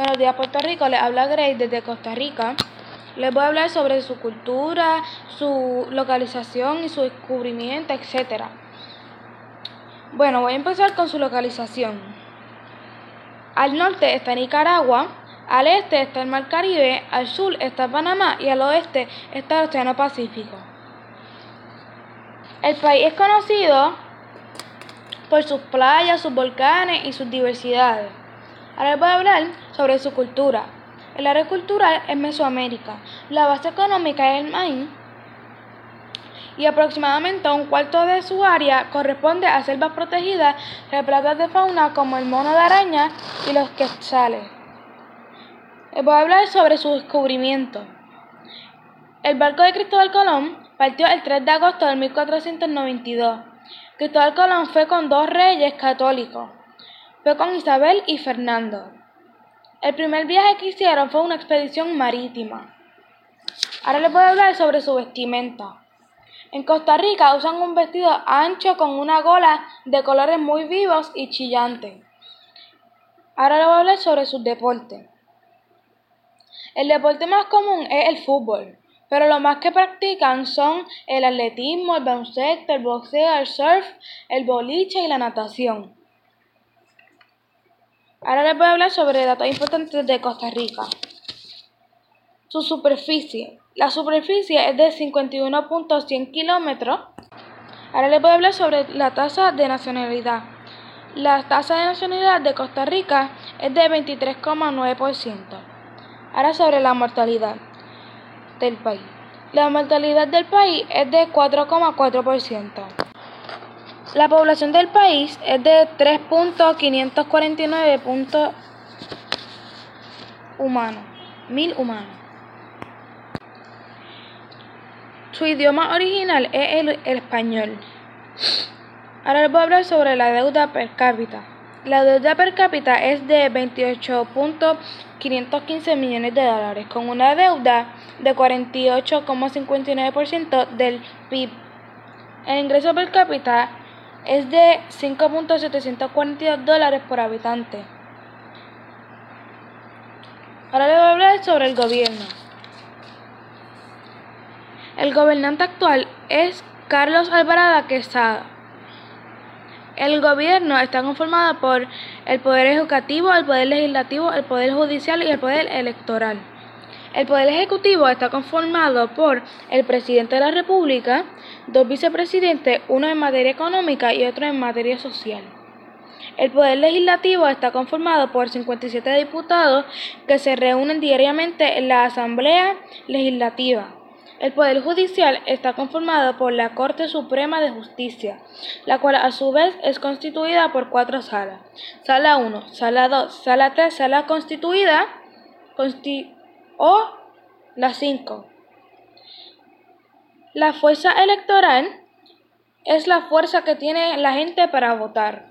Buenos días, Puerto Rico. Les habla Grace desde Costa Rica. Les voy a hablar sobre su cultura, su localización y su descubrimiento, etc. Bueno, voy a empezar con su localización. Al norte está Nicaragua, al este está el Mar Caribe, al sur está Panamá y al oeste está el Océano Pacífico. El país es conocido por sus playas, sus volcanes y sus diversidades. Ahora les voy a hablar sobre su cultura. El área cultural es Mesoamérica. La base económica es el maíz y aproximadamente un cuarto de su área corresponde a selvas protegidas repletas de fauna como el mono de araña y los quetzales. Les voy a hablar sobre su descubrimiento. El barco de Cristóbal Colón partió el 3 de agosto de 1492. Cristóbal Colón fue con dos reyes católicos. Fue con Isabel y Fernando. El primer viaje que hicieron fue una expedición marítima. Ahora les voy a hablar sobre su vestimenta. En Costa Rica usan un vestido ancho con una gola de colores muy vivos y chillantes. Ahora les voy a hablar sobre sus deportes. El deporte más común es el fútbol, pero lo más que practican son el atletismo, el baloncesto, el boxeo, el surf, el boliche y la natación. Ahora les voy a hablar sobre datos importantes de Costa Rica. Su superficie. La superficie es de 51.100 kilómetros. Ahora les voy a hablar sobre la tasa de nacionalidad. La tasa de nacionalidad de Costa Rica es de 23,9%. Ahora sobre la mortalidad del país. La mortalidad del país es de 4,4%. La población del país es de 3.549 puntos humanos, mil humanos. Su idioma original es el, el, español. Ahora les voy a hablar sobre la deuda per cápita. La deuda per cápita es de 28.515 millones de dólares, con una deuda de 48,59% del PIB. El ingreso per cápita es de 5.742 dólares por habitante. Ahora les voy a hablar sobre el gobierno. El gobernante actual es Carlos Alvarado Quesada. El gobierno está conformado por el Poder Ejecutivo, el Poder Legislativo, el Poder Judicial y el Poder Electoral. El Poder Ejecutivo está conformado por el Presidente de la República, dos vicepresidentes, uno en materia económica y otro en materia social. El Poder Legislativo está conformado por 57 diputados que se reúnen diariamente en la Asamblea Legislativa. El Poder Judicial está conformado por la Corte Suprema de Justicia, la cual a su vez es constituida por cuatro salas. Sala 1, Sala 2, Sala 3, Sala Constituida, consti o la 5. La fuerza electoral es la fuerza que tiene la gente para votar.